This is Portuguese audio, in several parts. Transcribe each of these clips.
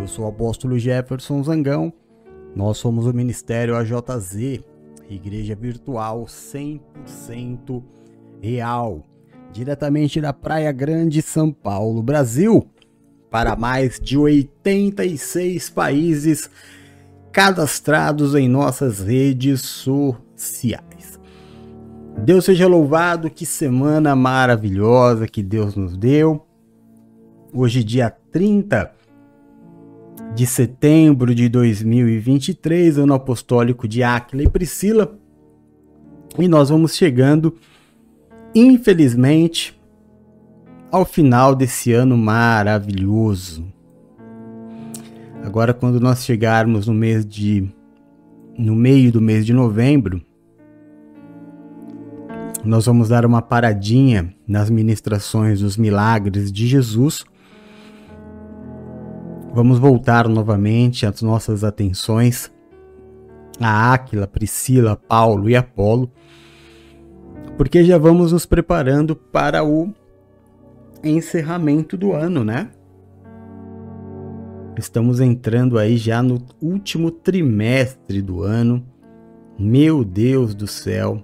Eu sou o apóstolo Jefferson Zangão. Nós somos o Ministério AJZ, Igreja Virtual 100% real, diretamente da Praia Grande, São Paulo, Brasil, para mais de 86 países cadastrados em nossas redes sociais. Deus seja louvado, que semana maravilhosa que Deus nos deu. Hoje, dia 30 de setembro de 2023, ano apostólico de Áquila e Priscila. E nós vamos chegando, infelizmente, ao final desse ano maravilhoso. Agora, quando nós chegarmos no mês de. no meio do mês de novembro, nós vamos dar uma paradinha nas ministrações dos milagres de Jesus Vamos voltar novamente as nossas atenções a Áquila, Priscila, Paulo e Apolo, porque já vamos nos preparando para o encerramento do ano, né? Estamos entrando aí já no último trimestre do ano. Meu Deus do céu.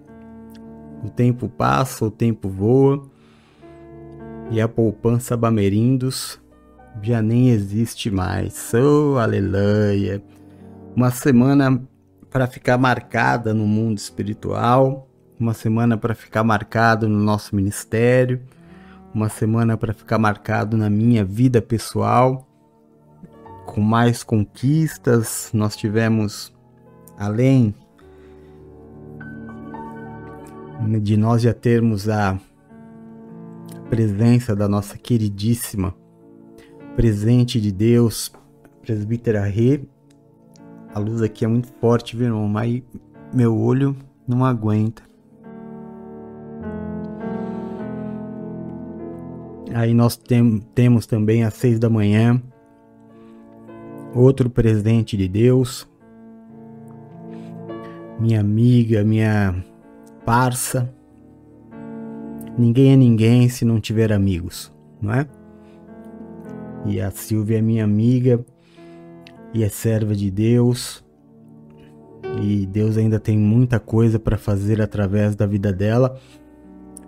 O tempo passa, o tempo voa. E a poupança Bamerindos já nem existe mais. Oh, aleluia! Uma semana para ficar marcada no mundo espiritual, uma semana para ficar marcado no nosso ministério, uma semana para ficar marcado na minha vida pessoal, com mais conquistas. Nós tivemos, além de nós já termos a presença da nossa queridíssima presente de Deus, presbítera Rê. A luz aqui é muito forte, viu, irmão? Mas meu olho não aguenta. Aí nós tem, temos também às seis da manhã outro presente de Deus. Minha amiga, minha parça. Ninguém é ninguém se não tiver amigos, não é? E a Silvia é minha amiga e é serva de Deus. E Deus ainda tem muita coisa para fazer através da vida dela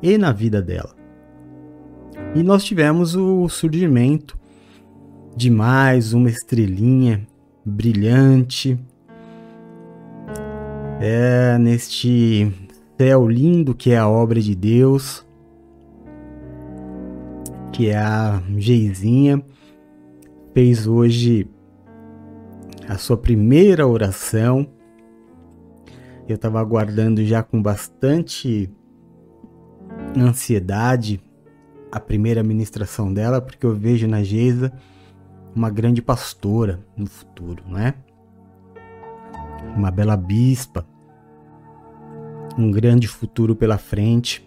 e na vida dela. E nós tivemos o surgimento de mais uma estrelinha brilhante. É neste céu lindo que é a obra de Deus, que é a Geizinha fez hoje a sua primeira oração. Eu estava aguardando já com bastante ansiedade a primeira ministração dela, porque eu vejo na Geisa uma grande pastora no futuro, não é? Uma bela bispa, um grande futuro pela frente.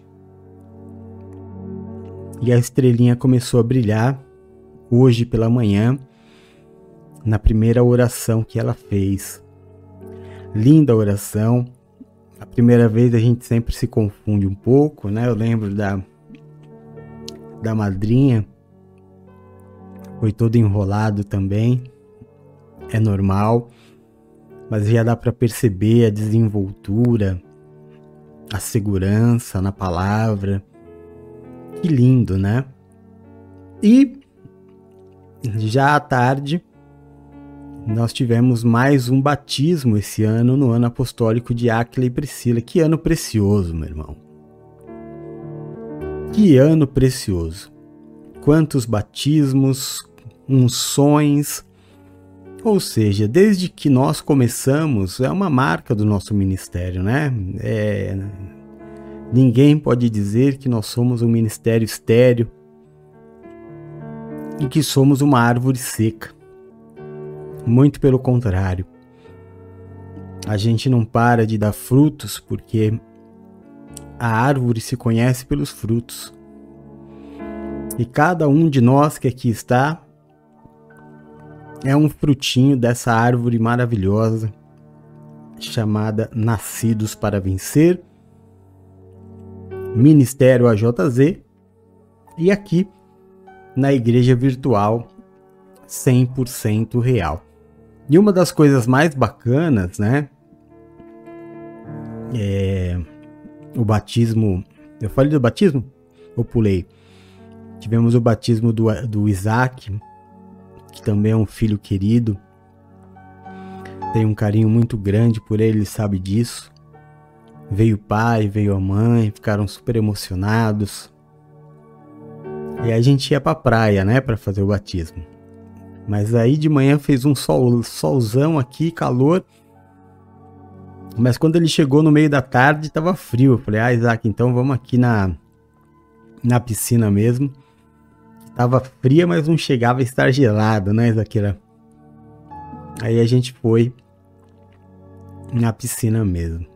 E a estrelinha começou a brilhar hoje pela manhã, na primeira oração que ela fez. Linda oração. A primeira vez a gente sempre se confunde um pouco, né? Eu lembro da da madrinha. Foi todo enrolado também. É normal, mas já dá para perceber a desenvoltura, a segurança na palavra. Que lindo, né? E já à tarde, nós tivemos mais um batismo esse ano, no ano apostólico de Áquila e Priscila. Que ano precioso, meu irmão. Que ano precioso. Quantos batismos, unções. Ou seja, desde que nós começamos, é uma marca do nosso ministério, né? É, ninguém pode dizer que nós somos um ministério estéreo e que somos uma árvore seca. Muito pelo contrário. A gente não para de dar frutos porque a árvore se conhece pelos frutos. E cada um de nós que aqui está é um frutinho dessa árvore maravilhosa chamada Nascidos para Vencer, Ministério AJZ, e aqui na igreja virtual 100% real. E uma das coisas mais bacanas, né? É o batismo. Eu falei do batismo? Eu pulei. Tivemos o batismo do, do Isaac, que também é um filho querido. Tenho um carinho muito grande por ele, ele sabe disso. Veio o pai, veio a mãe, ficaram super emocionados. E a gente ia pra praia, né, para fazer o batismo. Mas aí de manhã fez um sol, solzão aqui, calor. Mas quando ele chegou no meio da tarde, tava frio. Eu falei, ah, Isaac, então vamos aqui na, na piscina mesmo. Tava fria, mas não chegava a estar gelado, né, Isaquira? Aí a gente foi na piscina mesmo.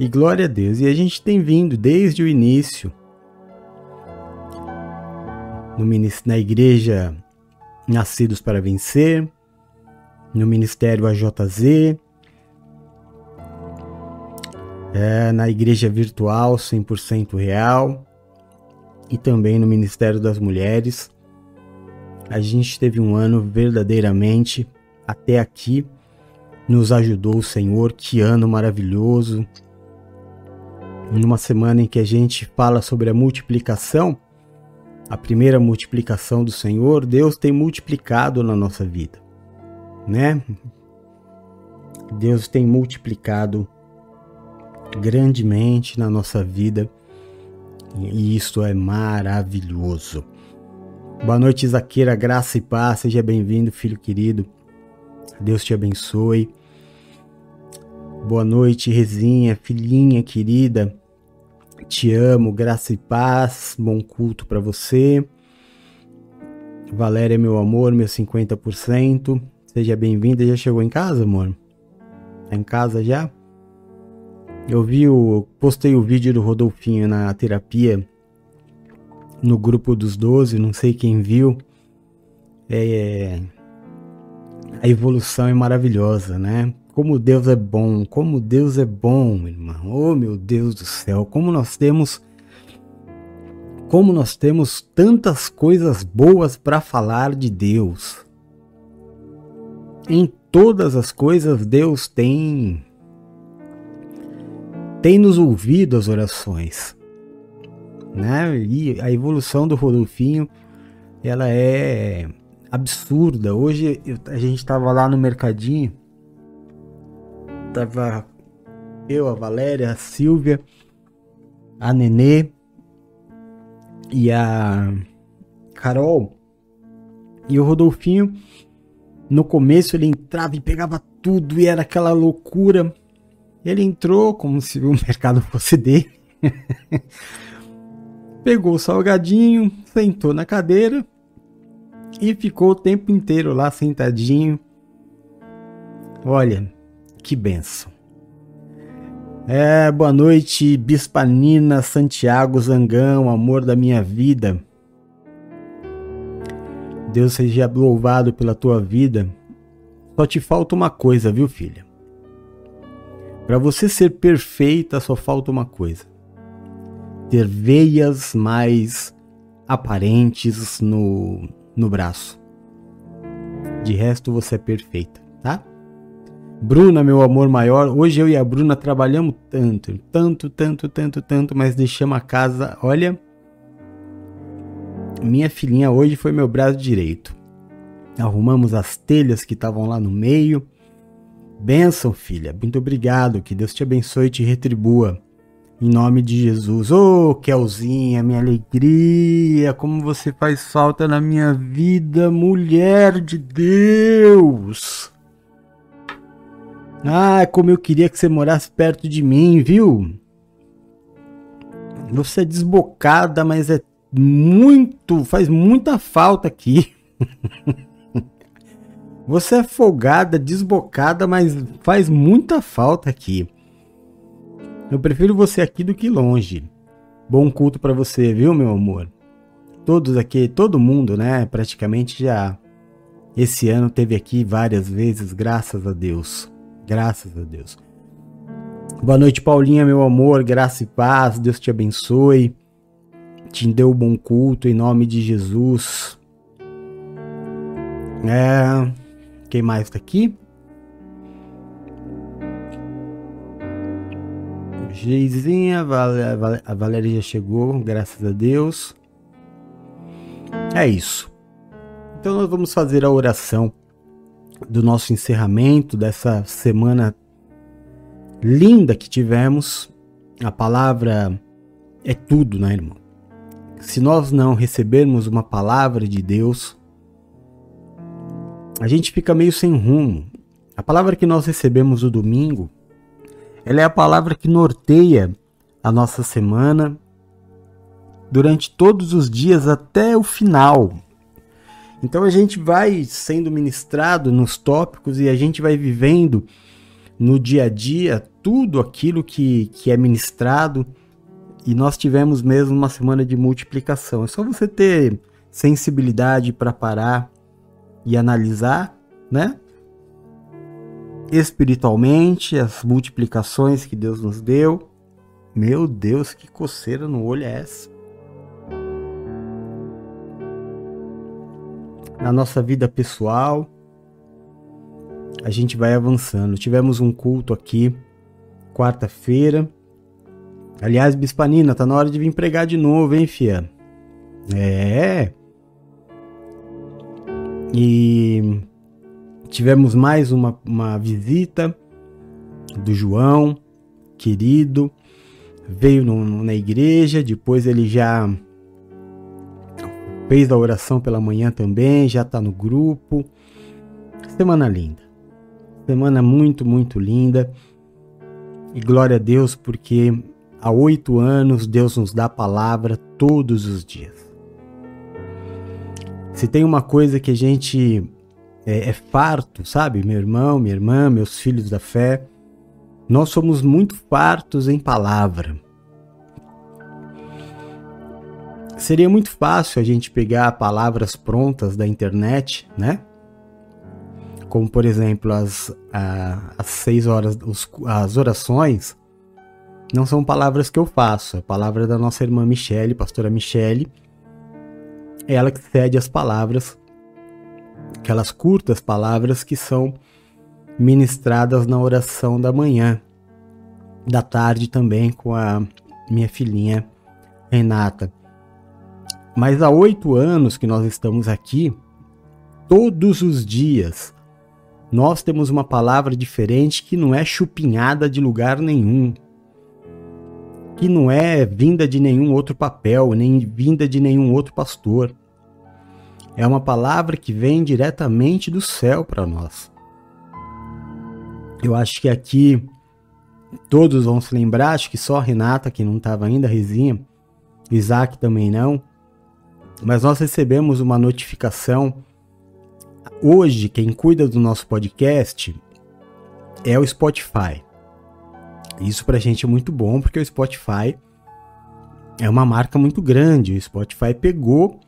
E glória a Deus. E a gente tem vindo desde o início no, na igreja Nascidos para Vencer, no Ministério AJZ, é, na Igreja Virtual 100% Real e também no Ministério das Mulheres. A gente teve um ano verdadeiramente até aqui. Nos ajudou o Senhor, que ano maravilhoso. Numa semana em que a gente fala sobre a multiplicação, a primeira multiplicação do Senhor, Deus tem multiplicado na nossa vida, né? Deus tem multiplicado grandemente na nossa vida e isso é maravilhoso. Boa noite, Zaqueira, graça e paz, seja bem-vindo, filho querido. Deus te abençoe. Boa noite, Rezinha, filhinha querida. Te amo, graça e paz, bom culto para você. Valéria, meu amor, meu 50%. Seja bem-vinda. Já chegou em casa, amor? Tá em casa já? Eu vi o. Postei o vídeo do Rodolfinho na terapia no grupo dos 12, não sei quem viu. É, a evolução é maravilhosa, né? Como Deus é bom, como Deus é bom, irmão. Oh, meu Deus do céu, como nós temos como nós temos tantas coisas boas para falar de Deus. Em todas as coisas Deus tem tem nos ouvido as orações, né? E a evolução do Rodolfinho, ela é absurda. Hoje a gente estava lá no mercadinho tava eu, a Valéria, a Silvia, a Nenê e a Carol. E o Rodolfinho, no começo ele entrava e pegava tudo e era aquela loucura. Ele entrou como se o mercado fosse dele. Pegou o salgadinho, sentou na cadeira e ficou o tempo inteiro lá sentadinho. Olha, que benção. É, boa noite, Bispanina Santiago Zangão, amor da minha vida. Deus seja louvado pela tua vida. Só te falta uma coisa, viu, filha? Para você ser perfeita, só falta uma coisa: ter veias mais aparentes no, no braço. De resto, você é perfeita, tá? Bruna, meu amor maior, hoje eu e a Bruna trabalhamos tanto, tanto, tanto, tanto, tanto, mas deixamos a casa, olha. Minha filhinha hoje foi meu braço direito. Arrumamos as telhas que estavam lá no meio. Benção, filha. Muito obrigado. Que Deus te abençoe e te retribua. Em nome de Jesus. Ô, oh, Kelzinha, minha alegria. Como você faz falta na minha vida, mulher de Deus. Ah, como eu queria que você morasse perto de mim, viu? Você é desbocada, mas é muito, faz muita falta aqui. Você é folgada, desbocada, mas faz muita falta aqui. Eu prefiro você aqui do que longe. Bom culto para você, viu, meu amor? Todos aqui, todo mundo, né, praticamente já esse ano teve aqui várias vezes, graças a Deus. Graças a Deus. Boa noite, Paulinha, meu amor. Graça e paz. Deus te abençoe. Te o um bom culto em nome de Jesus. É, quem mais tá aqui? Geizinha, a Valéria já chegou, graças a Deus. É isso. Então nós vamos fazer a oração do nosso encerramento dessa semana linda que tivemos. A palavra é tudo, né, irmão? Se nós não recebermos uma palavra de Deus, a gente fica meio sem rumo. A palavra que nós recebemos no domingo, ela é a palavra que norteia a nossa semana durante todos os dias até o final. Então a gente vai sendo ministrado nos tópicos e a gente vai vivendo no dia a dia tudo aquilo que, que é ministrado. E nós tivemos mesmo uma semana de multiplicação. É só você ter sensibilidade para parar e analisar, né? Espiritualmente, as multiplicações que Deus nos deu. Meu Deus, que coceira no olho é essa? Na nossa vida pessoal, a gente vai avançando. Tivemos um culto aqui quarta-feira. Aliás, Bispanina, tá na hora de vir pregar de novo, hein, fia? É. E tivemos mais uma, uma visita do João, querido. Veio no, na igreja, depois ele já fez a oração pela manhã também, já está no grupo. Semana linda. Semana muito, muito linda. E glória a Deus, porque há oito anos Deus nos dá a palavra todos os dias. Se tem uma coisa que a gente é, é farto, sabe? Meu irmão, minha irmã, meus filhos da fé, nós somos muito fartos em palavra. Seria muito fácil a gente pegar palavras prontas da internet, né? Como, por exemplo, as, as seis horas, os, as orações, não são palavras que eu faço, é palavra da nossa irmã Michele, pastora Michele, é ela que cede as palavras, aquelas curtas palavras que são ministradas na oração da manhã, da tarde também com a minha filhinha Renata. Mas há oito anos que nós estamos aqui, todos os dias, nós temos uma palavra diferente que não é chupinhada de lugar nenhum, que não é vinda de nenhum outro papel, nem vinda de nenhum outro pastor. É uma palavra que vem diretamente do céu para nós. Eu acho que aqui todos vão se lembrar, acho que só a Renata, que não estava ainda, Rezinha, Isaac também não. Mas nós recebemos uma notificação. Hoje, quem cuida do nosso podcast é o Spotify. Isso pra gente é muito bom, porque o Spotify é uma marca muito grande. O Spotify pegou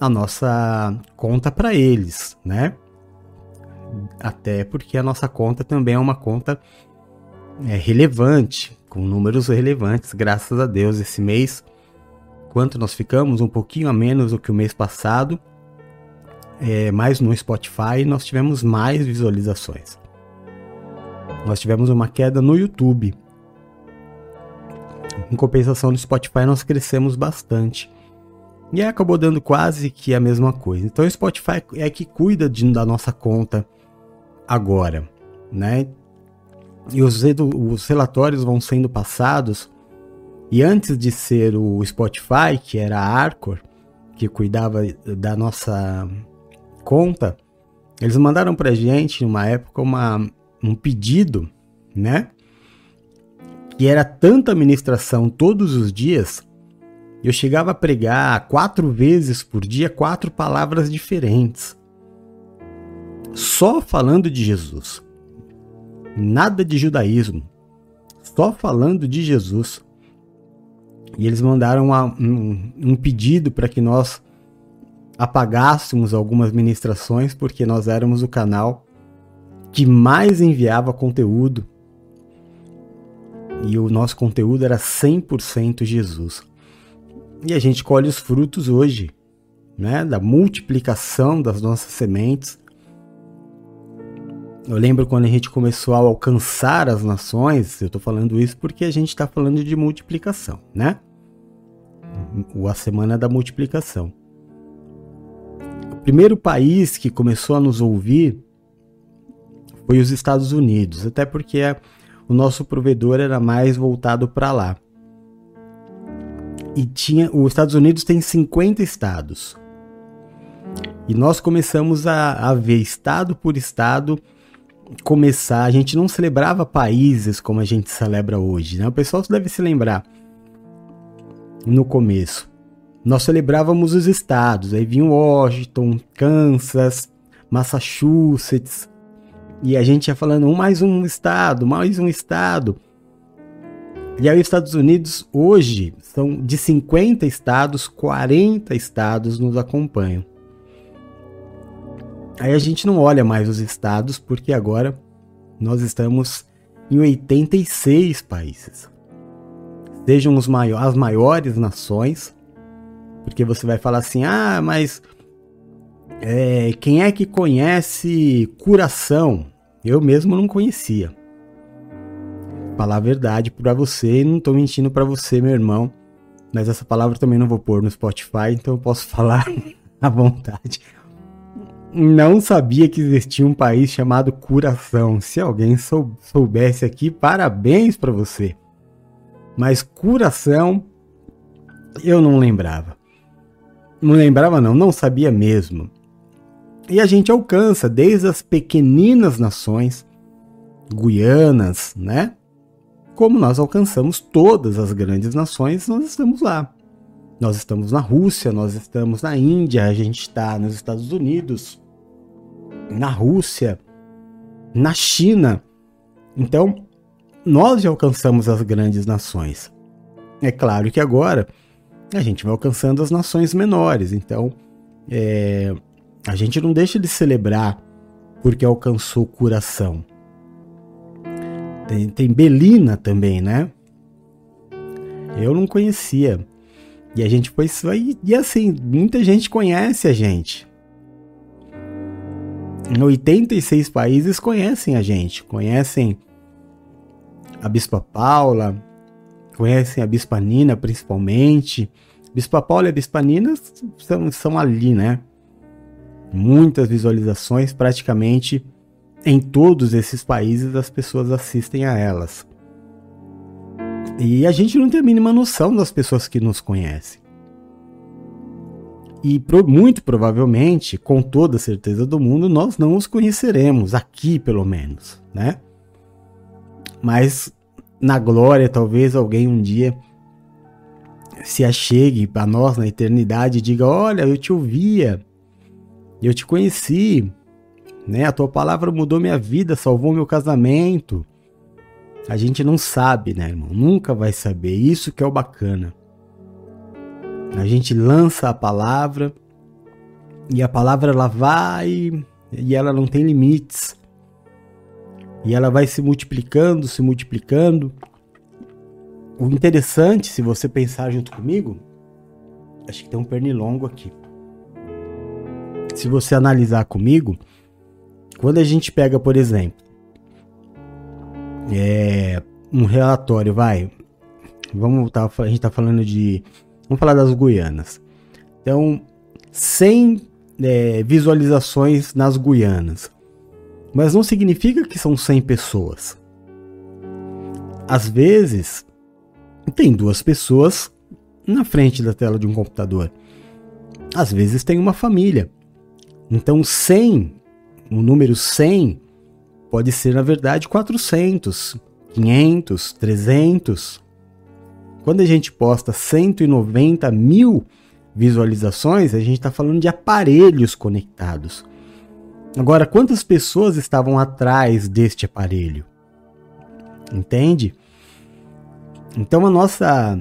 a nossa conta para eles, né? Até porque a nossa conta também é uma conta é, relevante, com números relevantes, graças a Deus. Esse mês, quanto nós ficamos? Um pouquinho a menos do que o mês passado, é, mas no Spotify nós tivemos mais visualizações. Nós tivemos uma queda no YouTube. Em compensação no Spotify nós crescemos bastante. E aí acabou dando quase que a mesma coisa. Então o Spotify é que cuida de, da nossa conta agora, né? E os, os relatórios vão sendo passados. E antes de ser o Spotify, que era a Arcor, que cuidava da nossa conta, eles mandaram pra gente, numa época, uma, um pedido, né? Que era tanta administração todos os dias, eu chegava a pregar quatro vezes por dia quatro palavras diferentes. Só falando de Jesus. Nada de judaísmo. Só falando de Jesus. E eles mandaram uma, um, um pedido para que nós apagássemos algumas ministrações, porque nós éramos o canal que mais enviava conteúdo e o nosso conteúdo era 100% Jesus. E a gente colhe os frutos hoje. né, da multiplicação das nossas sementes. Eu lembro quando a gente começou a alcançar as nações, eu estou falando isso porque a gente está falando de multiplicação, né? A semana da multiplicação. O primeiro país que começou a nos ouvir foi os Estados Unidos, até porque o nosso provedor era mais voltado para lá. E tinha, os Estados Unidos tem 50 estados. E nós começamos a, a ver estado por estado começar, a gente não celebrava países como a gente celebra hoje, né? O pessoal deve se lembrar no começo. Nós celebrávamos os estados, aí vinha Washington, Kansas, Massachusetts, e a gente ia falando um mais um estado, mais um estado. E aí os Estados Unidos hoje são de 50 estados, 40 estados nos acompanham. Aí a gente não olha mais os estados, porque agora nós estamos em 86 países. Sejam os as maiores nações, porque você vai falar assim: ah, mas é, quem é que conhece curação? Eu mesmo não conhecia. Falar a verdade para você, não estou mentindo para você, meu irmão. Mas essa palavra também não vou pôr no Spotify, então eu posso falar à vontade não sabia que existia um país chamado Curação. Se alguém sou, soubesse aqui, parabéns para você. Mas Curação eu não lembrava. Não lembrava não, não sabia mesmo. E a gente alcança desde as pequeninas nações guianas, né? Como nós alcançamos todas as grandes nações, nós estamos lá. Nós estamos na Rússia, nós estamos na Índia, a gente está nos Estados Unidos, na Rússia, na China. Então, nós já alcançamos as grandes nações. É claro que agora a gente vai alcançando as nações menores. Então, é, a gente não deixa de celebrar porque alcançou curação. Tem, tem Belina também, né? Eu não conhecia. E a gente foi. E, assim, muita gente conhece a gente. 86 países conhecem a gente, conhecem a Bispa Paula, conhecem a Bispa Nina principalmente. Bispa Paula e a Bispa Nina são, são ali, né? Muitas visualizações, praticamente em todos esses países as pessoas assistem a elas. E a gente não tem a mínima noção das pessoas que nos conhecem. E pro, muito provavelmente, com toda certeza do mundo, nós não os conheceremos, aqui pelo menos, né? Mas na glória, talvez alguém um dia se achegue para nós na eternidade e diga: Olha, eu te ouvia, eu te conheci, né? A tua palavra mudou minha vida, salvou meu casamento. A gente não sabe, né, irmão? Nunca vai saber. Isso que é o bacana. A gente lança a palavra e a palavra ela vai e ela não tem limites. E ela vai se multiplicando, se multiplicando. O interessante, se você pensar junto comigo, acho que tem um pernilongo aqui. Se você analisar comigo, quando a gente pega, por exemplo, é, um relatório, vai, vamos tá, a gente está falando de Vamos falar das Guianas. Então, 100 é, visualizações nas Guianas. Mas não significa que são 100 pessoas. Às vezes, tem duas pessoas na frente da tela de um computador. Às vezes tem uma família. Então 100, o número 100 pode ser na verdade 400, 500, 300. Quando a gente posta 190 mil visualizações, a gente está falando de aparelhos conectados. Agora, quantas pessoas estavam atrás deste aparelho? Entende? Então a nossa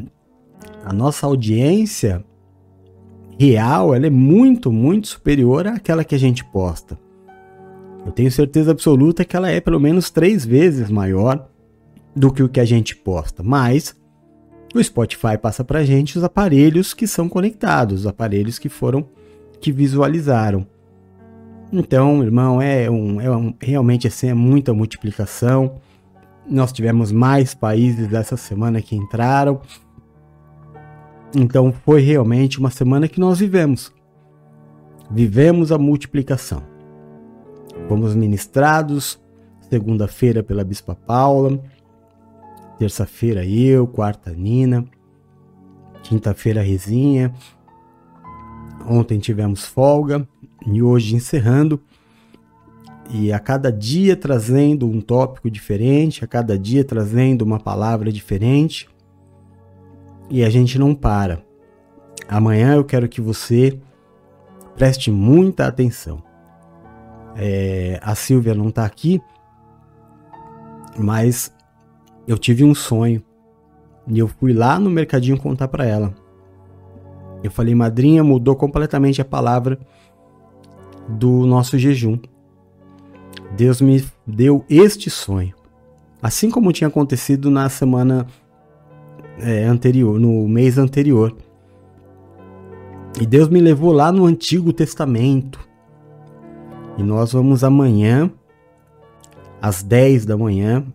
a nossa audiência real, ela é muito, muito superior àquela que a gente posta. Eu tenho certeza absoluta que ela é pelo menos três vezes maior do que o que a gente posta. Mas o Spotify passa para gente os aparelhos que são conectados, os aparelhos que foram que visualizaram. Então, irmão, é, um, é um, realmente assim, é muita multiplicação. Nós tivemos mais países essa semana que entraram. Então, foi realmente uma semana que nós vivemos. Vivemos a multiplicação. Fomos ministrados segunda-feira pela Bispa Paula, terça-feira eu, quarta Nina, quinta-feira Rezinha. Ontem tivemos folga e hoje encerrando. E a cada dia trazendo um tópico diferente, a cada dia trazendo uma palavra diferente. E a gente não para. Amanhã eu quero que você preste muita atenção. É, a Silvia não está aqui, mas eu tive um sonho e eu fui lá no mercadinho contar para ela. Eu falei, madrinha, mudou completamente a palavra do nosso jejum. Deus me deu este sonho. Assim como tinha acontecido na semana é, anterior, no mês anterior. E Deus me levou lá no Antigo Testamento. E nós vamos amanhã às 10 da manhã.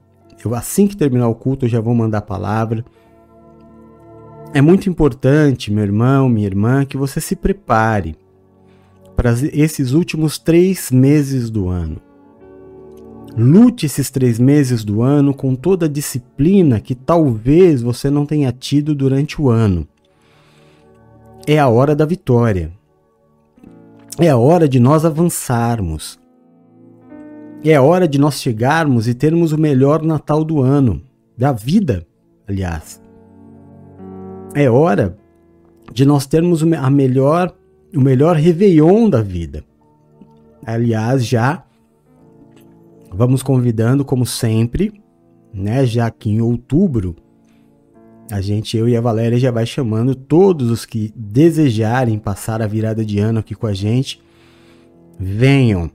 Eu, assim que terminar o culto, eu já vou mandar a palavra. É muito importante, meu irmão, minha irmã, que você se prepare para esses últimos três meses do ano. Lute esses três meses do ano com toda a disciplina que talvez você não tenha tido durante o ano. É a hora da vitória. É a hora de nós avançarmos. É hora de nós chegarmos e termos o melhor Natal do ano, da vida, aliás. É hora de nós termos a melhor, o melhor Réveillon da vida. Aliás, já vamos convidando, como sempre, né? Já que em outubro, a gente, eu e a Valéria, já vai chamando todos os que desejarem passar a virada de ano aqui com a gente. Venham,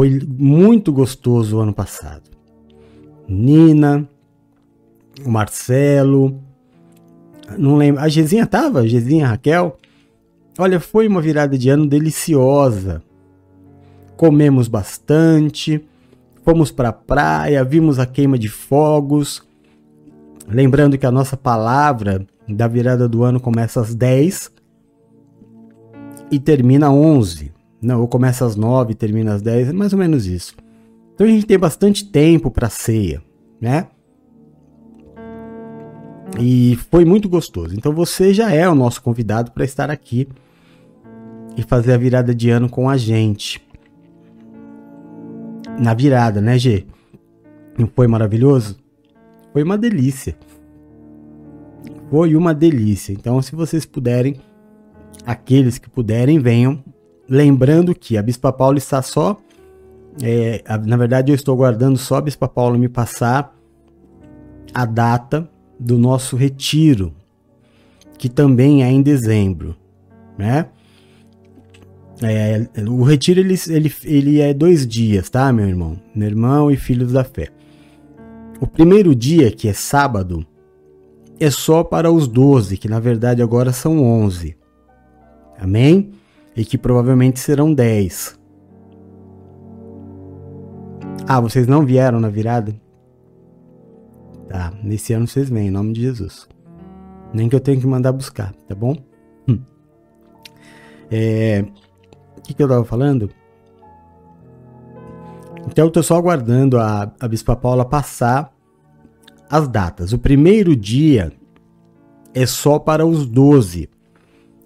foi muito gostoso o ano passado. Nina, o Marcelo, não lembro, a Gezinha tava? A Gezinha, a Raquel? Olha, foi uma virada de ano deliciosa. Comemos bastante, fomos para a praia, vimos a queima de fogos. Lembrando que a nossa palavra da virada do ano começa às 10 e termina às 11. Não, ou começa às 9 e termina às 10, é mais ou menos isso. Então a gente tem bastante tempo para ceia, né? E foi muito gostoso. Então você já é o nosso convidado para estar aqui e fazer a virada de ano com a gente. Na virada, né, G? Não foi maravilhoso? Foi uma delícia. Foi uma delícia. Então, se vocês puderem, aqueles que puderem, venham Lembrando que a Bispa Paula está só. É, na verdade, eu estou aguardando só a Bispa Paula me passar a data do nosso retiro, que também é em dezembro, né? É, o retiro ele, ele, ele é dois dias, tá, meu irmão? Meu irmão e filhos da fé. O primeiro dia, que é sábado, é só para os doze, que na verdade agora são onze. Amém? E que provavelmente serão 10. Ah, vocês não vieram na virada? Tá, nesse ano vocês vêm, em nome de Jesus. Nem que eu tenha que mandar buscar, tá bom? Hum. É, o que, que eu tava falando? Então eu tô só aguardando a, a Bispa Paula passar as datas. O primeiro dia é só para os 12,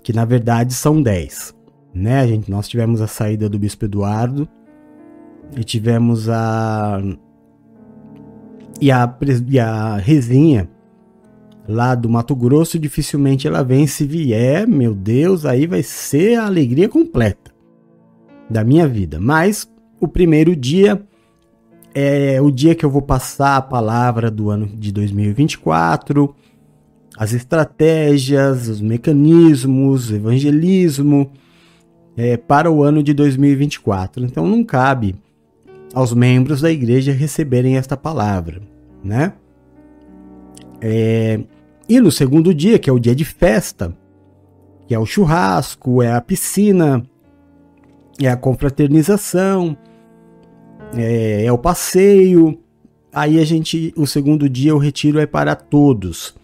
que na verdade são 10 né? gente, nós tivemos a saída do Bispo Eduardo e tivemos a e a, e a Rezinha lá do Mato Grosso, dificilmente ela vem. Se vier, meu Deus, aí vai ser a alegria completa da minha vida. Mas o primeiro dia é o dia que eu vou passar a palavra do ano de 2024, as estratégias, os mecanismos, evangelismo é, para o ano de 2024. Então não cabe aos membros da igreja receberem esta palavra, né? É, e no segundo dia, que é o dia de festa, que é o churrasco, é a piscina, é a confraternização, é, é o passeio. Aí a gente, o segundo dia, o retiro é para todos.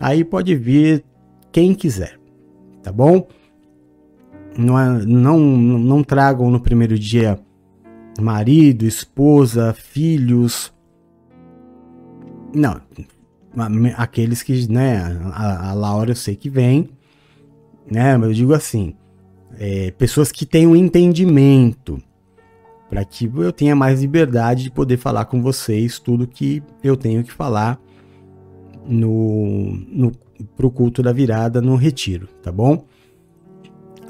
Aí pode vir quem quiser, tá bom? Não, é, não, não tragam no primeiro dia marido, esposa, filhos. Não, aqueles que, né, a, a Laura eu sei que vem, né, mas eu digo assim, é, pessoas que têm um entendimento, para que eu tenha mais liberdade de poder falar com vocês tudo que eu tenho que falar no, no pro culto da virada no retiro, tá bom?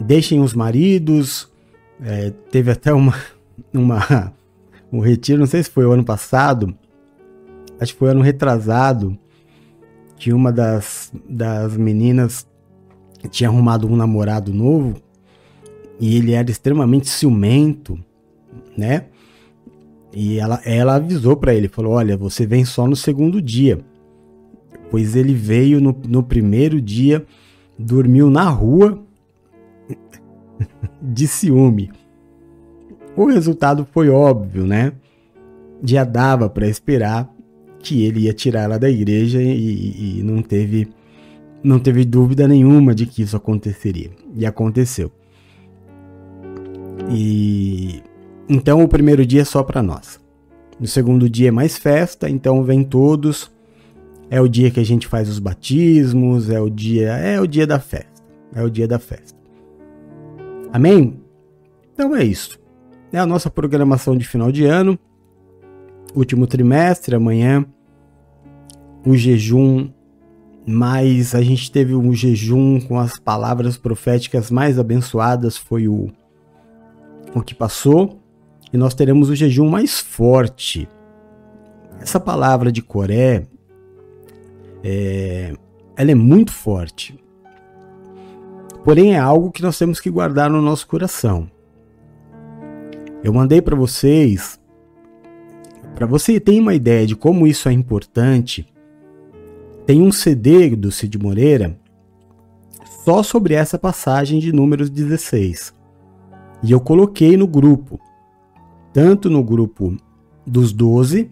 Deixem os maridos, é, teve até uma, uma um retiro, não sei se foi o ano passado, acho que foi ano retrasado, que uma das, das meninas tinha arrumado um namorado novo e ele era extremamente ciumento, né? E ela, ela avisou para ele, falou: Olha, você vem só no segundo dia. Pois ele veio no, no primeiro dia, dormiu na rua de ciúme. O resultado foi óbvio, né? Já dava para esperar que ele ia tirar ela da igreja e, e, não teve não teve dúvida nenhuma de que isso aconteceria. E aconteceu. E então o primeiro dia é só para nós. No segundo dia é mais festa, então vem todos. É o dia que a gente faz os batismos, é o dia, é o dia da festa. É o dia da festa. Amém? Então é isso. É a nossa programação de final de ano. Último trimestre, amanhã o jejum mas a gente teve um jejum com as palavras proféticas mais abençoadas, foi o, o que passou, e nós teremos o jejum mais forte. Essa palavra de Coré, é, ela é muito forte, porém é algo que nós temos que guardar no nosso coração. Eu mandei para vocês, para você ter uma ideia de como isso é importante, tem um CD do Cid Moreira só sobre essa passagem de Números 16. E eu coloquei no grupo, tanto no grupo dos 12,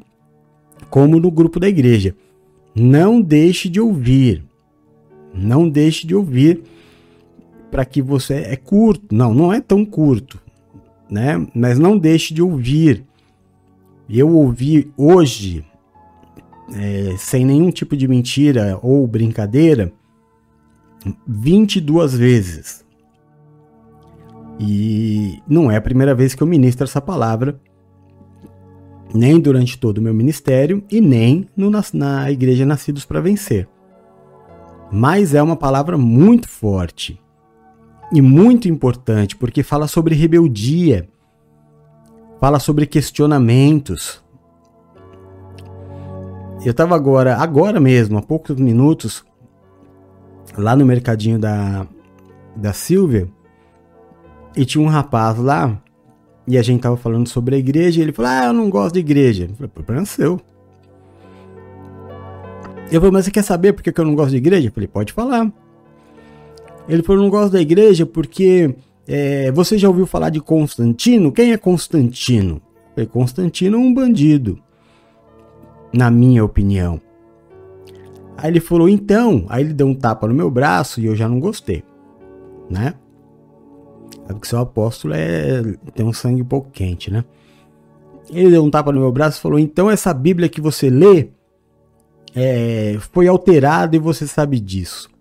como no grupo da igreja. Não deixe de ouvir. Não deixe de ouvir para que você é curto. Não, não é tão curto, né? Mas não deixe de ouvir. Eu ouvi hoje é, sem nenhum tipo de mentira ou brincadeira, 22 vezes. E não é a primeira vez que eu ministro essa palavra, nem durante todo o meu ministério e nem no, na, na Igreja Nascidos para Vencer. Mas é uma palavra muito forte e muito importante, porque fala sobre rebeldia, fala sobre questionamentos, eu tava agora, agora mesmo, há poucos minutos, lá no mercadinho da, da Silvia, e tinha um rapaz lá, e a gente tava falando sobre a igreja, e ele falou, ah, eu não gosto de igreja. Eu falei, problema é seu. Eu falei, mas você quer saber por que eu não gosto de igreja? Eu falei, pode falar. Ele falou, não gosto da igreja porque é, você já ouviu falar de Constantino? Quem é Constantino? Falei, Constantino é um bandido na minha opinião. Aí ele falou, então, aí ele deu um tapa no meu braço e eu já não gostei, né? É porque seu apóstolo é, tem um sangue um pouco quente, né? Ele deu um tapa no meu braço e falou, então essa Bíblia que você lê é, foi alterada e você sabe disso.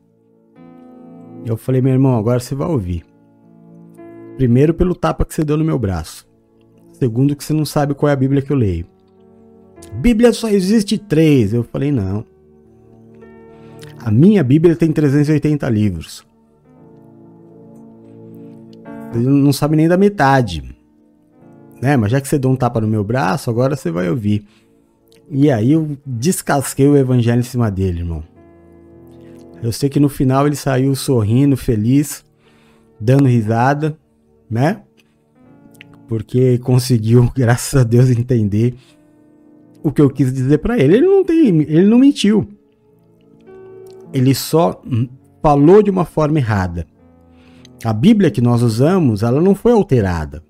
Eu falei, meu irmão, agora você vai ouvir. Primeiro pelo tapa que você deu no meu braço. Segundo que você não sabe qual é a Bíblia que eu leio. Bíblia só existe três. Eu falei, não. A minha Bíblia tem 380 livros. Ele não sabe nem da metade. Né? Mas já que você deu um tapa no meu braço, agora você vai ouvir. E aí eu descasquei o evangelho em cima dele, irmão. Eu sei que no final ele saiu sorrindo, feliz, dando risada, né? Porque conseguiu, graças a Deus, entender o que eu quis dizer para ele. Ele não tem, ele não mentiu. Ele só falou de uma forma errada. A Bíblia que nós usamos, ela não foi alterada.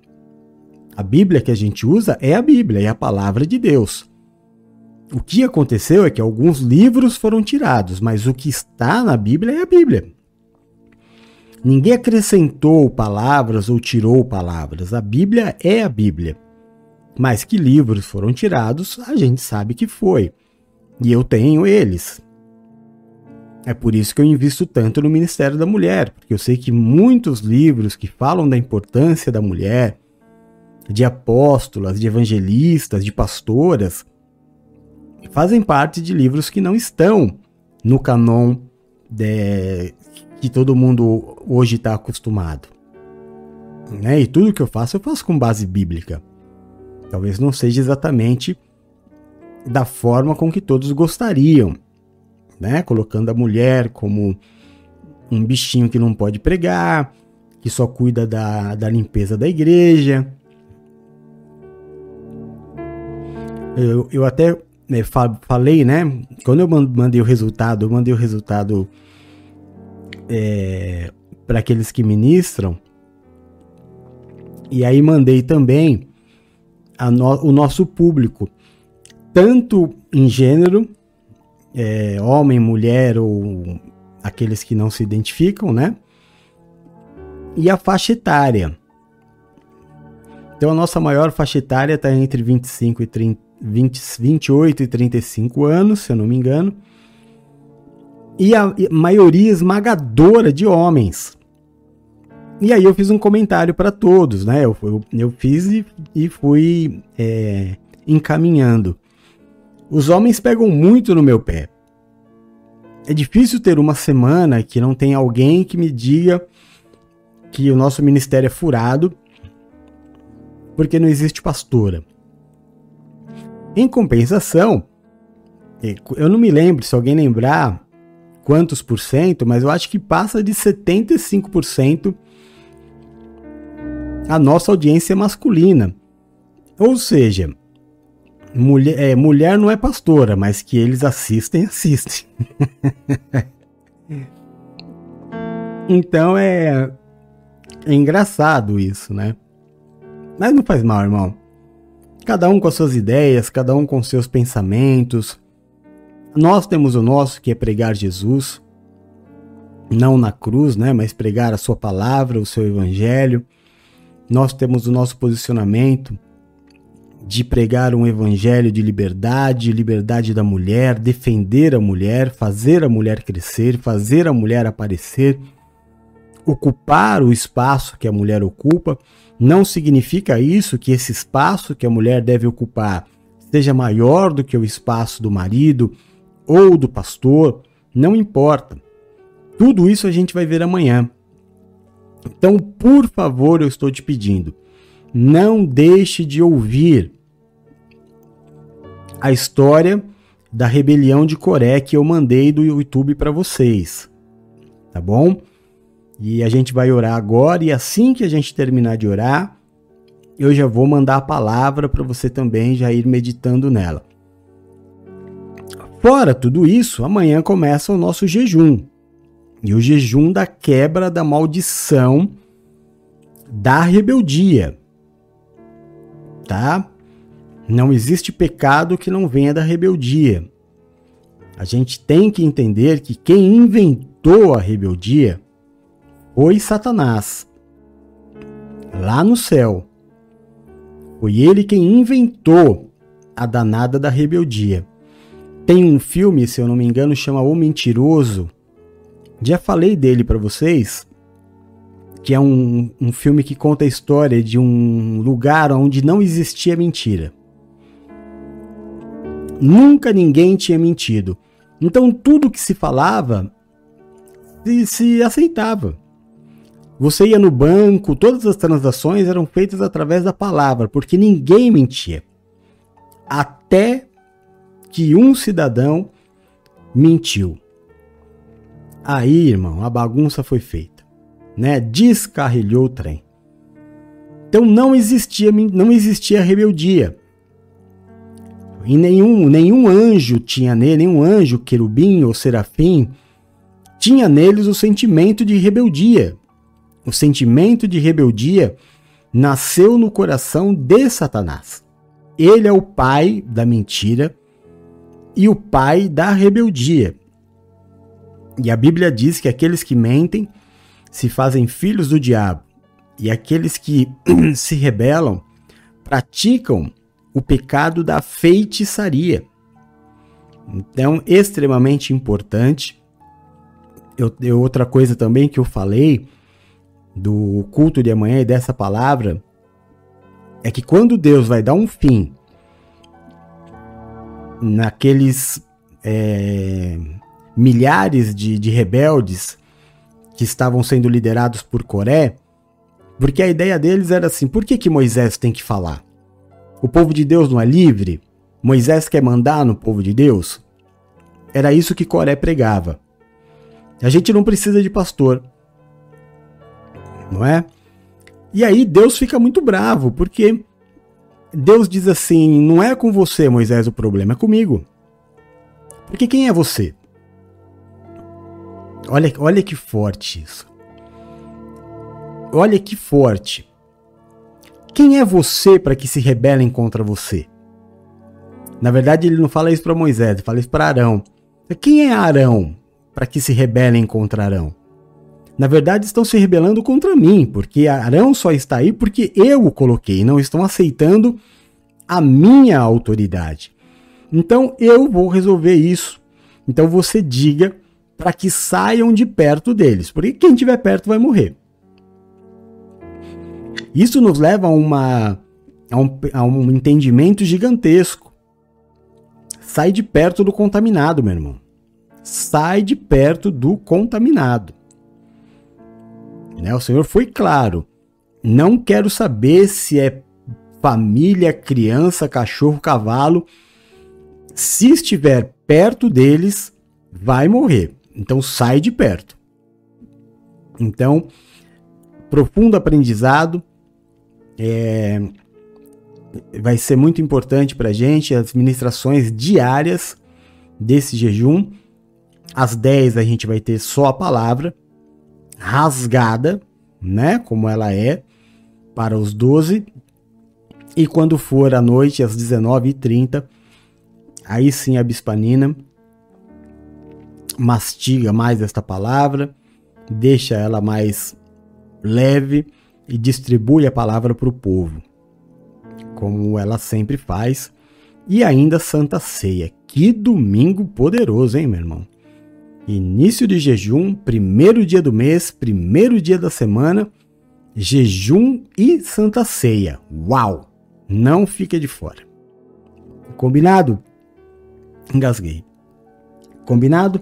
A Bíblia que a gente usa é a Bíblia, é a palavra de Deus. O que aconteceu é que alguns livros foram tirados, mas o que está na Bíblia é a Bíblia. Ninguém acrescentou palavras ou tirou palavras. A Bíblia é a Bíblia. Mas que livros foram tirados, a gente sabe que foi. E eu tenho eles. É por isso que eu invisto tanto no Ministério da Mulher, porque eu sei que muitos livros que falam da importância da mulher, de apóstolas, de evangelistas, de pastoras, fazem parte de livros que não estão no canon de, que todo mundo hoje está acostumado. Né? E tudo que eu faço, eu faço com base bíblica. Talvez não seja exatamente da forma com que todos gostariam, né? Colocando a mulher como um bichinho que não pode pregar, que só cuida da, da limpeza da igreja. Eu, eu até né, falei, né? Quando eu mandei o resultado, eu mandei o resultado é, para aqueles que ministram. E aí mandei também no, o nosso público, tanto em gênero, é, homem, mulher ou aqueles que não se identificam, né? E a faixa etária. Então a nossa maior faixa etária está entre 25 e 30, 20, 28 e 35 anos, se eu não me engano e a maioria esmagadora de homens. E aí eu fiz um comentário para todos, né? Eu, eu, eu fiz e, e fui é, encaminhando. Os homens pegam muito no meu pé. É difícil ter uma semana que não tem alguém que me diga que o nosso ministério é furado porque não existe pastora. Em compensação, eu não me lembro, se alguém lembrar, quantos por cento, mas eu acho que passa de 75% a nossa audiência masculina. Ou seja, mulher, é, mulher não é pastora, mas que eles assistem, assistem. então é, é engraçado isso, né? Mas não faz mal, irmão. Cada um com as suas ideias, cada um com seus pensamentos, nós temos o nosso, que é pregar Jesus, não na cruz, né, mas pregar a sua palavra, o seu evangelho. Nós temos o nosso posicionamento de pregar um evangelho de liberdade, liberdade da mulher, defender a mulher, fazer a mulher crescer, fazer a mulher aparecer, ocupar o espaço que a mulher ocupa. Não significa isso que esse espaço que a mulher deve ocupar seja maior do que o espaço do marido, ou do pastor, não importa. Tudo isso a gente vai ver amanhã. Então, por favor, eu estou te pedindo, não deixe de ouvir a história da rebelião de Coré que eu mandei do YouTube para vocês. Tá bom? E a gente vai orar agora e assim que a gente terminar de orar, eu já vou mandar a palavra para você também já ir meditando nela. Fora tudo isso, amanhã começa o nosso jejum. E o jejum da quebra da maldição da rebeldia. Tá? Não existe pecado que não venha da rebeldia. A gente tem que entender que quem inventou a rebeldia foi Satanás. Lá no céu. Foi ele quem inventou a danada da rebeldia. Tem um filme, se eu não me engano, chama O Mentiroso. Já falei dele para vocês, que é um, um filme que conta a história de um lugar onde não existia mentira. Nunca ninguém tinha mentido. Então tudo que se falava se, se aceitava. Você ia no banco, todas as transações eram feitas através da palavra, porque ninguém mentia. Até que um cidadão mentiu. Aí, irmão, a bagunça foi feita, né? Descarrilhou o trem. Então não existia, não existia rebeldia. E nenhum, nenhum anjo tinha nele, nenhum anjo, querubim ou serafim, tinha neles o sentimento de rebeldia. O sentimento de rebeldia nasceu no coração de Satanás. Ele é o pai da mentira e o pai da rebeldia. E a Bíblia diz que aqueles que mentem se fazem filhos do diabo, e aqueles que se rebelam praticam o pecado da feitiçaria. Então, extremamente importante. Eu, eu, outra coisa também que eu falei do culto de amanhã e dessa palavra é que quando Deus vai dar um fim naqueles é, milhares de, de rebeldes que estavam sendo liderados por Coré, porque a ideia deles era assim: por que, que Moisés tem que falar? O povo de Deus não é livre? Moisés quer mandar no povo de Deus? Era isso que Coré pregava. A gente não precisa de pastor. Não é? E aí Deus fica muito bravo, porque Deus diz assim: não é com você, Moisés, o problema, é comigo. Porque quem é você? Olha, olha que forte isso. Olha que forte. Quem é você para que se rebelem contra você? Na verdade, ele não fala isso para Moisés, ele fala isso para Arão. Quem é Arão para que se rebelem contra Arão? Na verdade, estão se rebelando contra mim, porque Arão só está aí porque eu o coloquei, não estão aceitando a minha autoridade. Então eu vou resolver isso. Então você diga para que saiam de perto deles, porque quem estiver perto vai morrer. Isso nos leva a, uma, a, um, a um entendimento gigantesco. Sai de perto do contaminado, meu irmão. Sai de perto do contaminado. Né? O Senhor foi claro. Não quero saber se é família, criança, cachorro, cavalo. Se estiver perto deles, vai morrer. Então sai de perto. Então, profundo aprendizado. É, vai ser muito importante para a gente as ministrações diárias desse jejum. Às 10 a gente vai ter só a palavra rasgada, né? Como ela é, para os 12. E quando for à noite, às 19h30, aí sim a bispanina mastiga mais esta palavra, deixa ela mais leve e distribui a palavra para o povo, como ela sempre faz. E ainda Santa Ceia. Que domingo poderoso, hein, meu irmão? Início de jejum, primeiro dia do mês, primeiro dia da semana, jejum e Santa Ceia. Uau! Não fica de fora. Combinado? Engasguei. Combinado?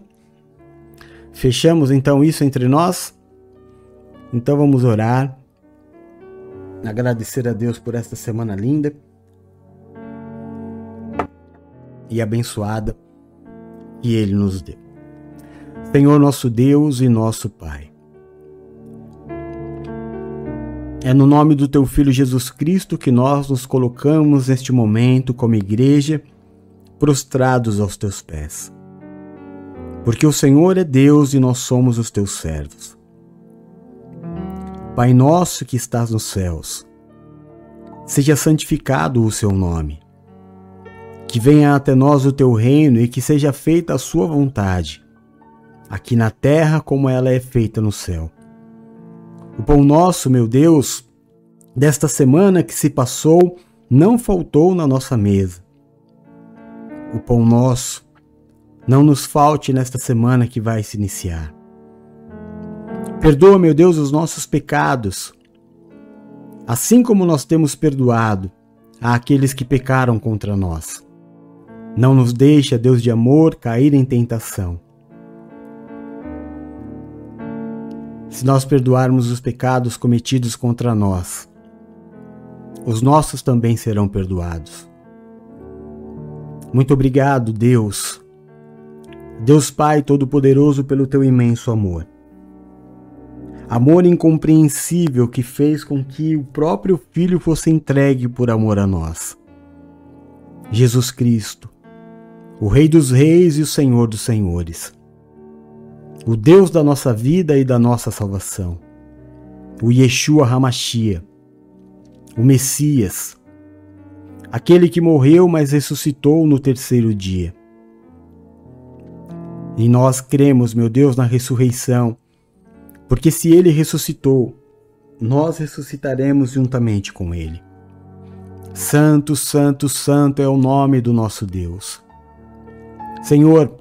Fechamos então isso entre nós? Então vamos orar. Agradecer a Deus por esta semana linda e abençoada que Ele nos deu. Senhor nosso Deus e nosso Pai. É no nome do Teu Filho Jesus Cristo que nós nos colocamos neste momento como igreja, prostrados aos Teus pés porque o Senhor é Deus e nós somos os teus servos. Pai nosso que estás nos céus, seja santificado o seu nome. Que venha até nós o teu reino e que seja feita a sua vontade, aqui na terra como ela é feita no céu. O pão nosso, meu Deus, desta semana que se passou, não faltou na nossa mesa. O pão nosso, não nos falte nesta semana que vai se iniciar. Perdoa, meu Deus, os nossos pecados, assim como nós temos perdoado àqueles que pecaram contra nós. Não nos deixa, Deus de amor, cair em tentação. Se nós perdoarmos os pecados cometidos contra nós, os nossos também serão perdoados. Muito obrigado, Deus, Deus Pai Todo-Poderoso, pelo teu imenso amor. Amor incompreensível que fez com que o próprio Filho fosse entregue por amor a nós. Jesus Cristo, o Rei dos Reis e o Senhor dos Senhores, o Deus da nossa vida e da nossa salvação. o Yeshua Hamashia, o Messias, aquele que morreu, mas ressuscitou no terceiro dia. E nós cremos, meu Deus, na ressurreição, porque se ele ressuscitou, nós ressuscitaremos juntamente com ele. Santo, Santo, Santo é o nome do nosso Deus. Senhor,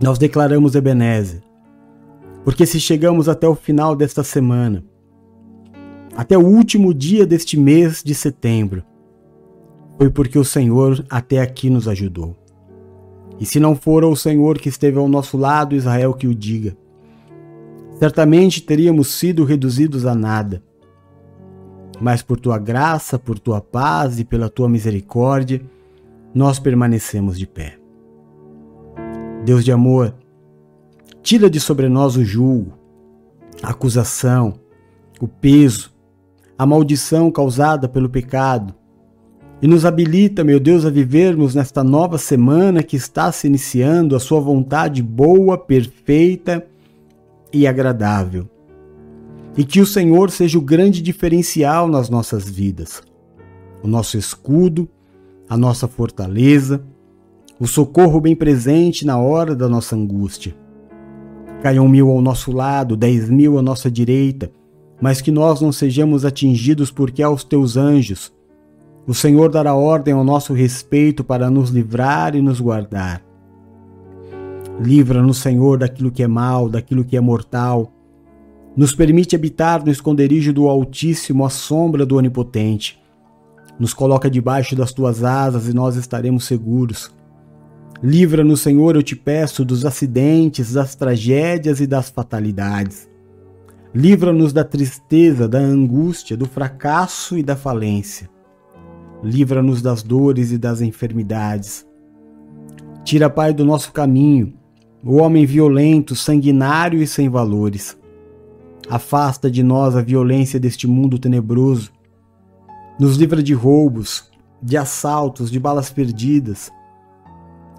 nós declaramos Ebenezer, porque se chegamos até o final desta semana, até o último dia deste mês de setembro, foi porque o Senhor até aqui nos ajudou. E se não for o Senhor que esteve ao nosso lado, Israel que o diga. Certamente teríamos sido reduzidos a nada mas por tua graça, por tua paz e pela tua misericórdia, nós permanecemos de pé. Deus de amor, tira de sobre nós o julgo, a acusação, o peso, a maldição causada pelo pecado. E nos habilita, meu Deus, a vivermos nesta nova semana que está se iniciando a Sua vontade boa, perfeita e agradável. E que o Senhor seja o grande diferencial nas nossas vidas, o nosso escudo, a nossa fortaleza, o socorro bem presente na hora da nossa angústia. Caiam mil ao nosso lado, dez mil à nossa direita, mas que nós não sejamos atingidos porque aos teus anjos o Senhor dará ordem ao nosso respeito para nos livrar e nos guardar. Livra-nos, Senhor, daquilo que é mal, daquilo que é mortal, nos permite habitar no esconderijo do Altíssimo à sombra do Onipotente. Nos coloca debaixo das tuas asas e nós estaremos seguros. Livra-nos, Senhor, eu te peço, dos acidentes, das tragédias e das fatalidades. Livra-nos da tristeza, da angústia, do fracasso e da falência. Livra-nos das dores e das enfermidades. Tira, Pai, do nosso caminho o homem violento, sanguinário e sem valores. Afasta de nós a violência deste mundo tenebroso. Nos livra de roubos, de assaltos, de balas perdidas.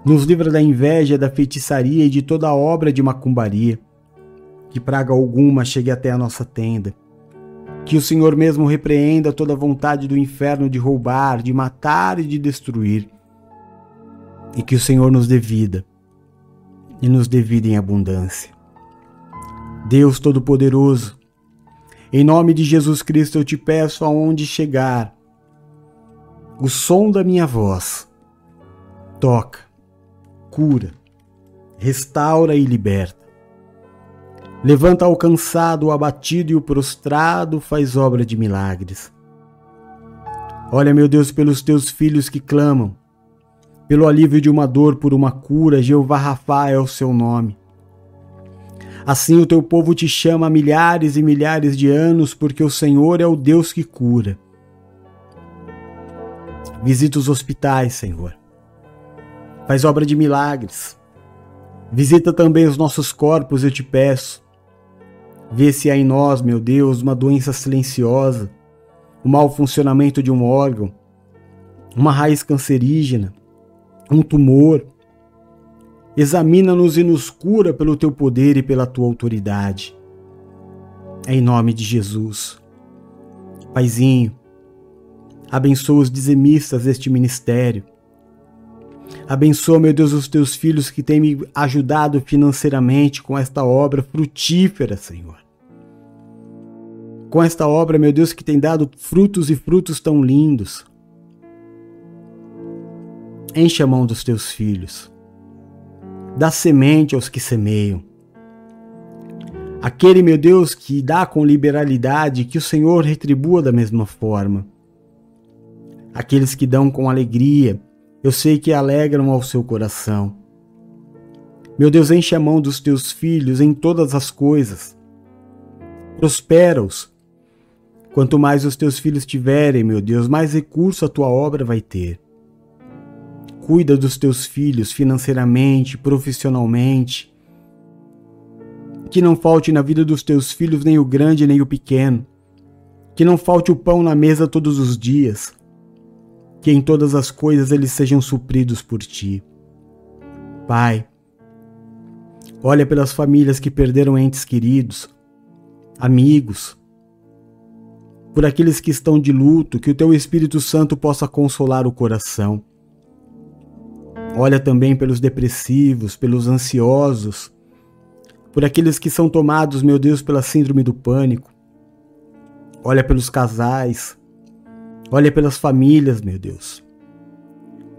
Nos livra da inveja, da feitiçaria e de toda obra de macumbaria. Que praga alguma chegue até a nossa tenda. Que o Senhor mesmo repreenda toda vontade do inferno de roubar, de matar e de destruir. E que o Senhor nos dê vida, e nos dê vida em abundância. Deus Todo-Poderoso, em nome de Jesus Cristo eu te peço aonde chegar o som da minha voz. Toca, cura, restaura e liberta. Levanta o cansado, o abatido e o prostrado, faz obra de milagres. Olha, meu Deus, pelos teus filhos que clamam, pelo alívio de uma dor por uma cura, Jeová Rafa é o seu nome. Assim o teu povo te chama há milhares e milhares de anos, porque o Senhor é o Deus que cura. Visita os hospitais, Senhor. Faz obra de milagres. Visita também os nossos corpos, eu te peço. Vê se há em nós, meu Deus, uma doença silenciosa, o mau funcionamento de um órgão, uma raiz cancerígena, um tumor, Examina-nos e nos cura pelo teu poder e pela tua autoridade. Em nome de Jesus. Paizinho, abençoa os dizimistas deste ministério. Abençoa, meu Deus, os teus filhos que têm me ajudado financeiramente com esta obra frutífera, Senhor. Com esta obra, meu Deus, que tem dado frutos e frutos tão lindos. Enche a mão dos teus filhos dá semente aos que semeiam. Aquele, meu Deus, que dá com liberalidade, que o Senhor retribua da mesma forma. Aqueles que dão com alegria, eu sei que alegram ao seu coração. Meu Deus, enche a mão dos teus filhos em todas as coisas. Prospera-os. Quanto mais os teus filhos tiverem, meu Deus, mais recurso a tua obra vai ter. Cuida dos teus filhos financeiramente, profissionalmente. Que não falte na vida dos teus filhos nem o grande nem o pequeno. Que não falte o pão na mesa todos os dias. Que em todas as coisas eles sejam supridos por ti. Pai, olha pelas famílias que perderam entes queridos, amigos, por aqueles que estão de luto, que o teu Espírito Santo possa consolar o coração. Olha também pelos depressivos, pelos ansiosos, por aqueles que são tomados, meu Deus, pela síndrome do pânico. Olha pelos casais, olha pelas famílias, meu Deus.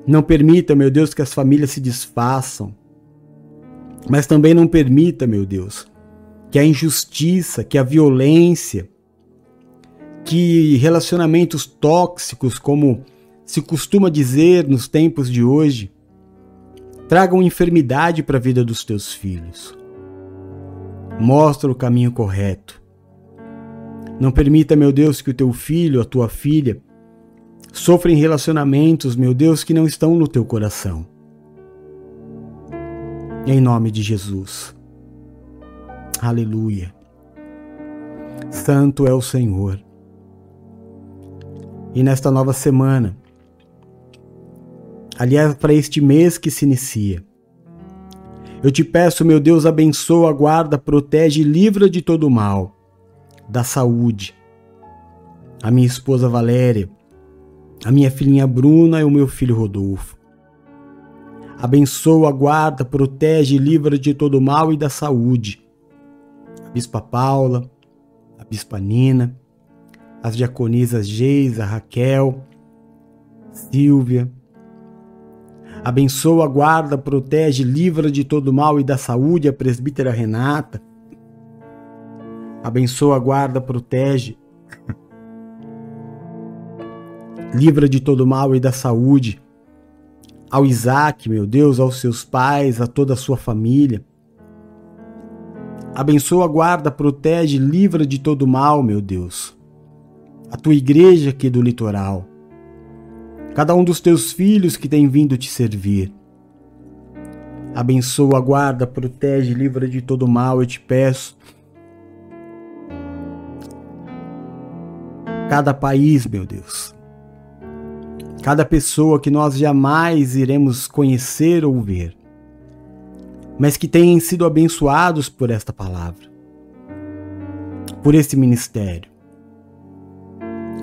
Não permita, meu Deus, que as famílias se desfaçam, mas também não permita, meu Deus, que a injustiça, que a violência, que relacionamentos tóxicos, como se costuma dizer nos tempos de hoje, tragam enfermidade para a vida dos teus filhos. Mostra o caminho correto. Não permita, meu Deus, que o teu filho, a tua filha, sofrem relacionamentos, meu Deus, que não estão no teu coração. Em nome de Jesus. Aleluia. Santo é o Senhor. E nesta nova semana, aliás, para este mês que se inicia, eu te peço, meu Deus, abençoa, guarda, protege e livra de todo mal, da saúde. A minha esposa Valéria, a minha filhinha Bruna e o meu filho Rodolfo. Abençoa, guarda, protege e livra de todo mal e da saúde. A Bispa Paula, a Bispa Nina, as diaconisas Geisa, Raquel, Silvia, Abençoa, guarda, protege, livra de todo mal e da saúde a presbítera Renata. Abençoa, guarda, protege. Livra de todo mal e da saúde ao Isaac, meu Deus, aos seus pais, a toda a sua família. Abençoa, guarda, protege, livra de todo mal, meu Deus. A tua igreja aqui do litoral cada um dos teus filhos que tem vindo te servir. Abençoa, guarda, protege, livra de todo mal, eu te peço. Cada país, meu Deus. Cada pessoa que nós jamais iremos conhecer ou ver, mas que tenham sido abençoados por esta palavra, por este ministério.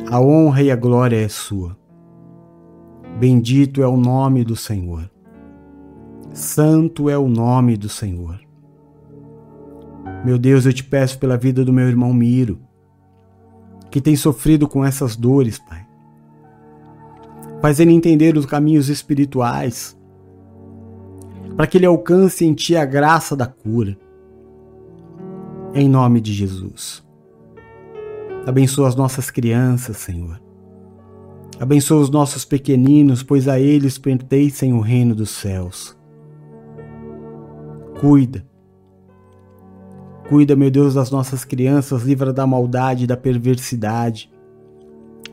A honra e a glória é sua. Bendito é o nome do Senhor. Santo é o nome do Senhor. Meu Deus, eu te peço pela vida do meu irmão Miro, que tem sofrido com essas dores, Pai. Faz ele entender os caminhos espirituais, para que ele alcance em Ti a graça da cura. Em nome de Jesus. Abençoa as nossas crianças, Senhor. Abençoa os nossos pequeninos, pois a eles pertencem o reino dos céus. Cuida. Cuida, meu Deus, das nossas crianças, livra da maldade, da perversidade,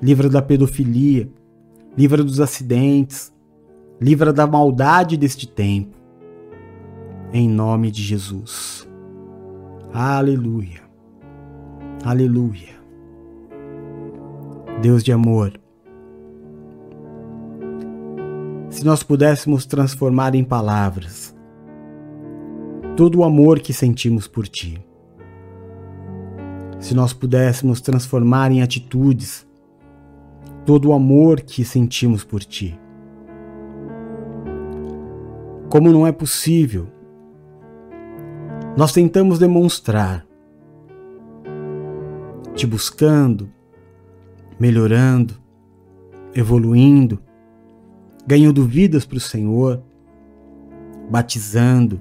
livra da pedofilia, livra dos acidentes, livra da maldade deste tempo. Em nome de Jesus. Aleluia. Aleluia. Deus de amor, se nós pudéssemos transformar em palavras todo o amor que sentimos por Ti. Se nós pudéssemos transformar em atitudes todo o amor que sentimos por Ti. Como não é possível, nós tentamos demonstrar, te buscando, melhorando, evoluindo, ganhando vidas para o Senhor, batizando,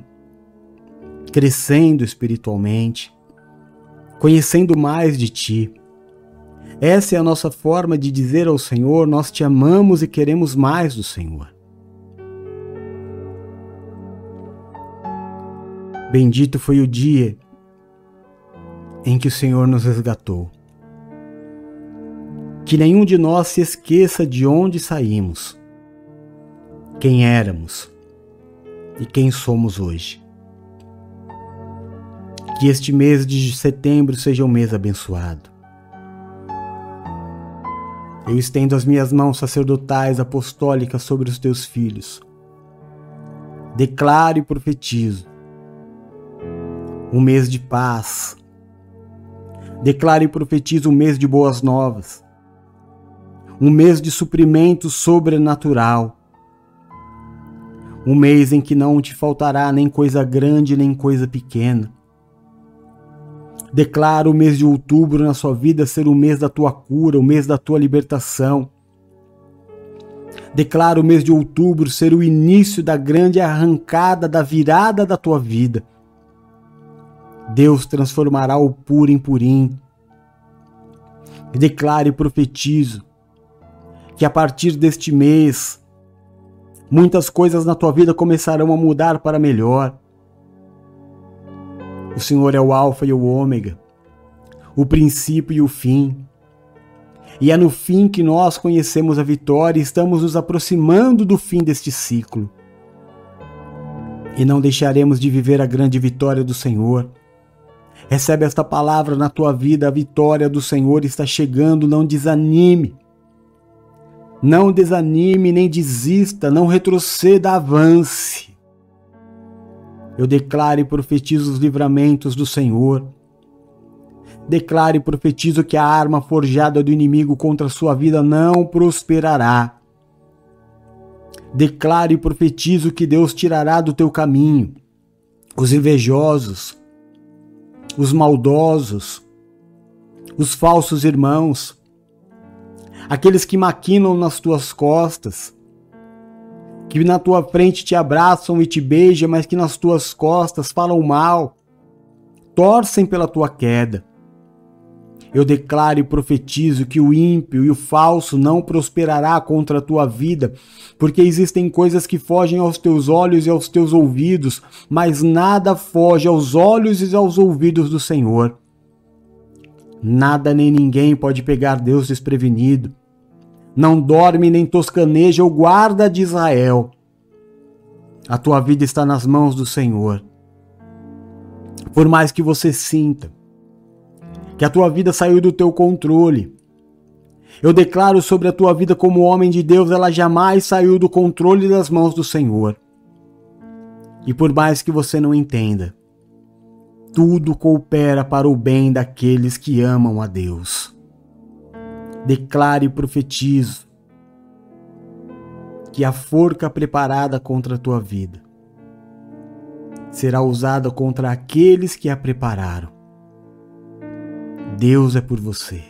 crescendo espiritualmente, conhecendo mais de Ti. Essa é a nossa forma de dizer ao Senhor: Nós te amamos e queremos mais do Senhor. Bendito foi o dia em que o Senhor nos resgatou. Que nenhum de nós se esqueça de onde saímos quem éramos e quem somos hoje. Que este mês de setembro seja um mês abençoado. Eu estendo as minhas mãos sacerdotais apostólicas sobre os teus filhos. Declaro e profetizo um mês de paz, Declaro e profetizo um mês de boas novas, um mês de suprimento sobrenatural, um mês em que não te faltará nem coisa grande nem coisa pequena. Declaro o mês de outubro na sua vida ser o mês da tua cura, o mês da tua libertação. Declaro o mês de outubro ser o início da grande arrancada, da virada da tua vida. Deus transformará o puro em purim. Declaro e profetizo que a partir deste mês muitas coisas na tua vida começarão a mudar para melhor. O Senhor é o Alfa e o Ômega, o princípio e o fim. E é no fim que nós conhecemos a vitória e estamos nos aproximando do fim deste ciclo. E não deixaremos de viver a grande vitória do Senhor. Recebe esta palavra na tua vida, a vitória do Senhor está chegando, não desanime. Não desanime nem desista, não retroceda, avance. Eu declaro e profetizo os livramentos do Senhor. Declaro e profetizo que a arma forjada do inimigo contra a sua vida não prosperará. Declaro e profetizo que Deus tirará do teu caminho os invejosos, os maldosos, os falsos irmãos, aqueles que maquinam nas tuas costas, que na tua frente te abraçam e te beijam, mas que nas tuas costas falam mal, torcem pela tua queda. Eu declaro e profetizo que o ímpio e o falso não prosperará contra a tua vida, porque existem coisas que fogem aos teus olhos e aos teus ouvidos, mas nada foge aos olhos e aos ouvidos do Senhor. Nada nem ninguém pode pegar Deus desprevenido. Não dorme nem toscaneja o guarda de Israel. A tua vida está nas mãos do Senhor. Por mais que você sinta que a tua vida saiu do teu controle, eu declaro sobre a tua vida como homem de Deus, ela jamais saiu do controle das mãos do Senhor. E por mais que você não entenda, tudo coopera para o bem daqueles que amam a Deus. Declare e profetizo que a forca preparada contra a tua vida será usada contra aqueles que a prepararam. Deus é por você.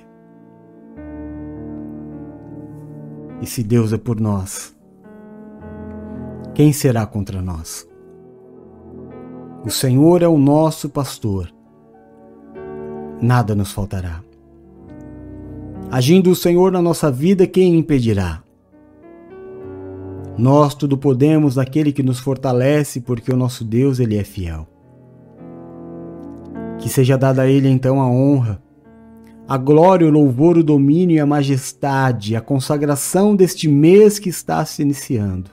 E se Deus é por nós, quem será contra nós? O Senhor é o nosso pastor, nada nos faltará. Agindo o Senhor na nossa vida, quem impedirá? Nós tudo podemos naquele que nos fortalece, porque o nosso Deus ele é fiel. Que seja dada a ele então a honra, a glória, o louvor, o domínio e a majestade, a consagração deste mês que está se iniciando.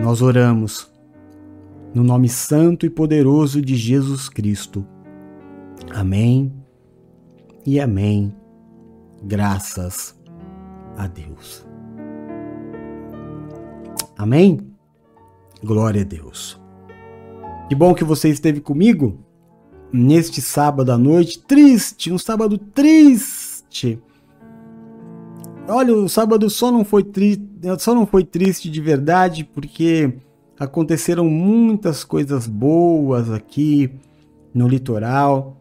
Nós oramos no nome santo e poderoso de Jesus Cristo. Amém e amém. Graças a Deus. Amém? Glória a Deus. Que bom que você esteve comigo neste sábado à noite. Triste, um sábado triste. Olha, o sábado só não foi triste, só não foi triste de verdade porque aconteceram muitas coisas boas aqui no litoral,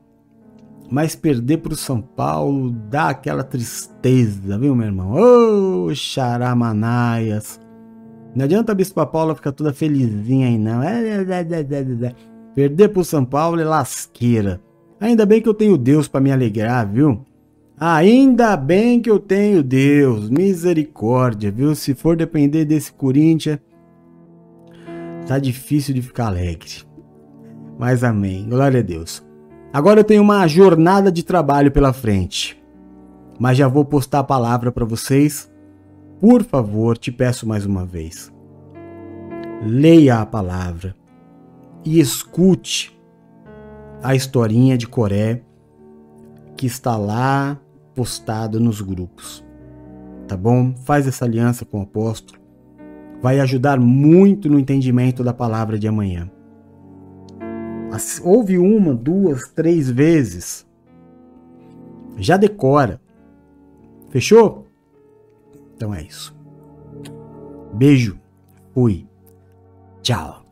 mas perder para o São Paulo dá aquela tristeza, viu, meu irmão? Ô, oh, xaramanaias! Não adianta a Bispa Paula ficar toda felizinha aí, não. É, é, é, perder para o São Paulo é lasqueira. Ainda bem que eu tenho Deus para me alegrar, viu? Ainda bem que eu tenho Deus, misericórdia, viu? Se for depender desse Corinthians, Tá difícil de ficar alegre. Mas amém. Glória a Deus. Agora eu tenho uma jornada de trabalho pela frente. Mas já vou postar a palavra para vocês. Por favor, te peço mais uma vez. Leia a palavra e escute a historinha de Coré que está lá postada nos grupos. Tá bom? Faz essa aliança com o apóstolo vai ajudar muito no entendimento da palavra de amanhã. Ouve uma, duas, três vezes. Já decora. Fechou? Então é isso. Beijo. Fui. Tchau.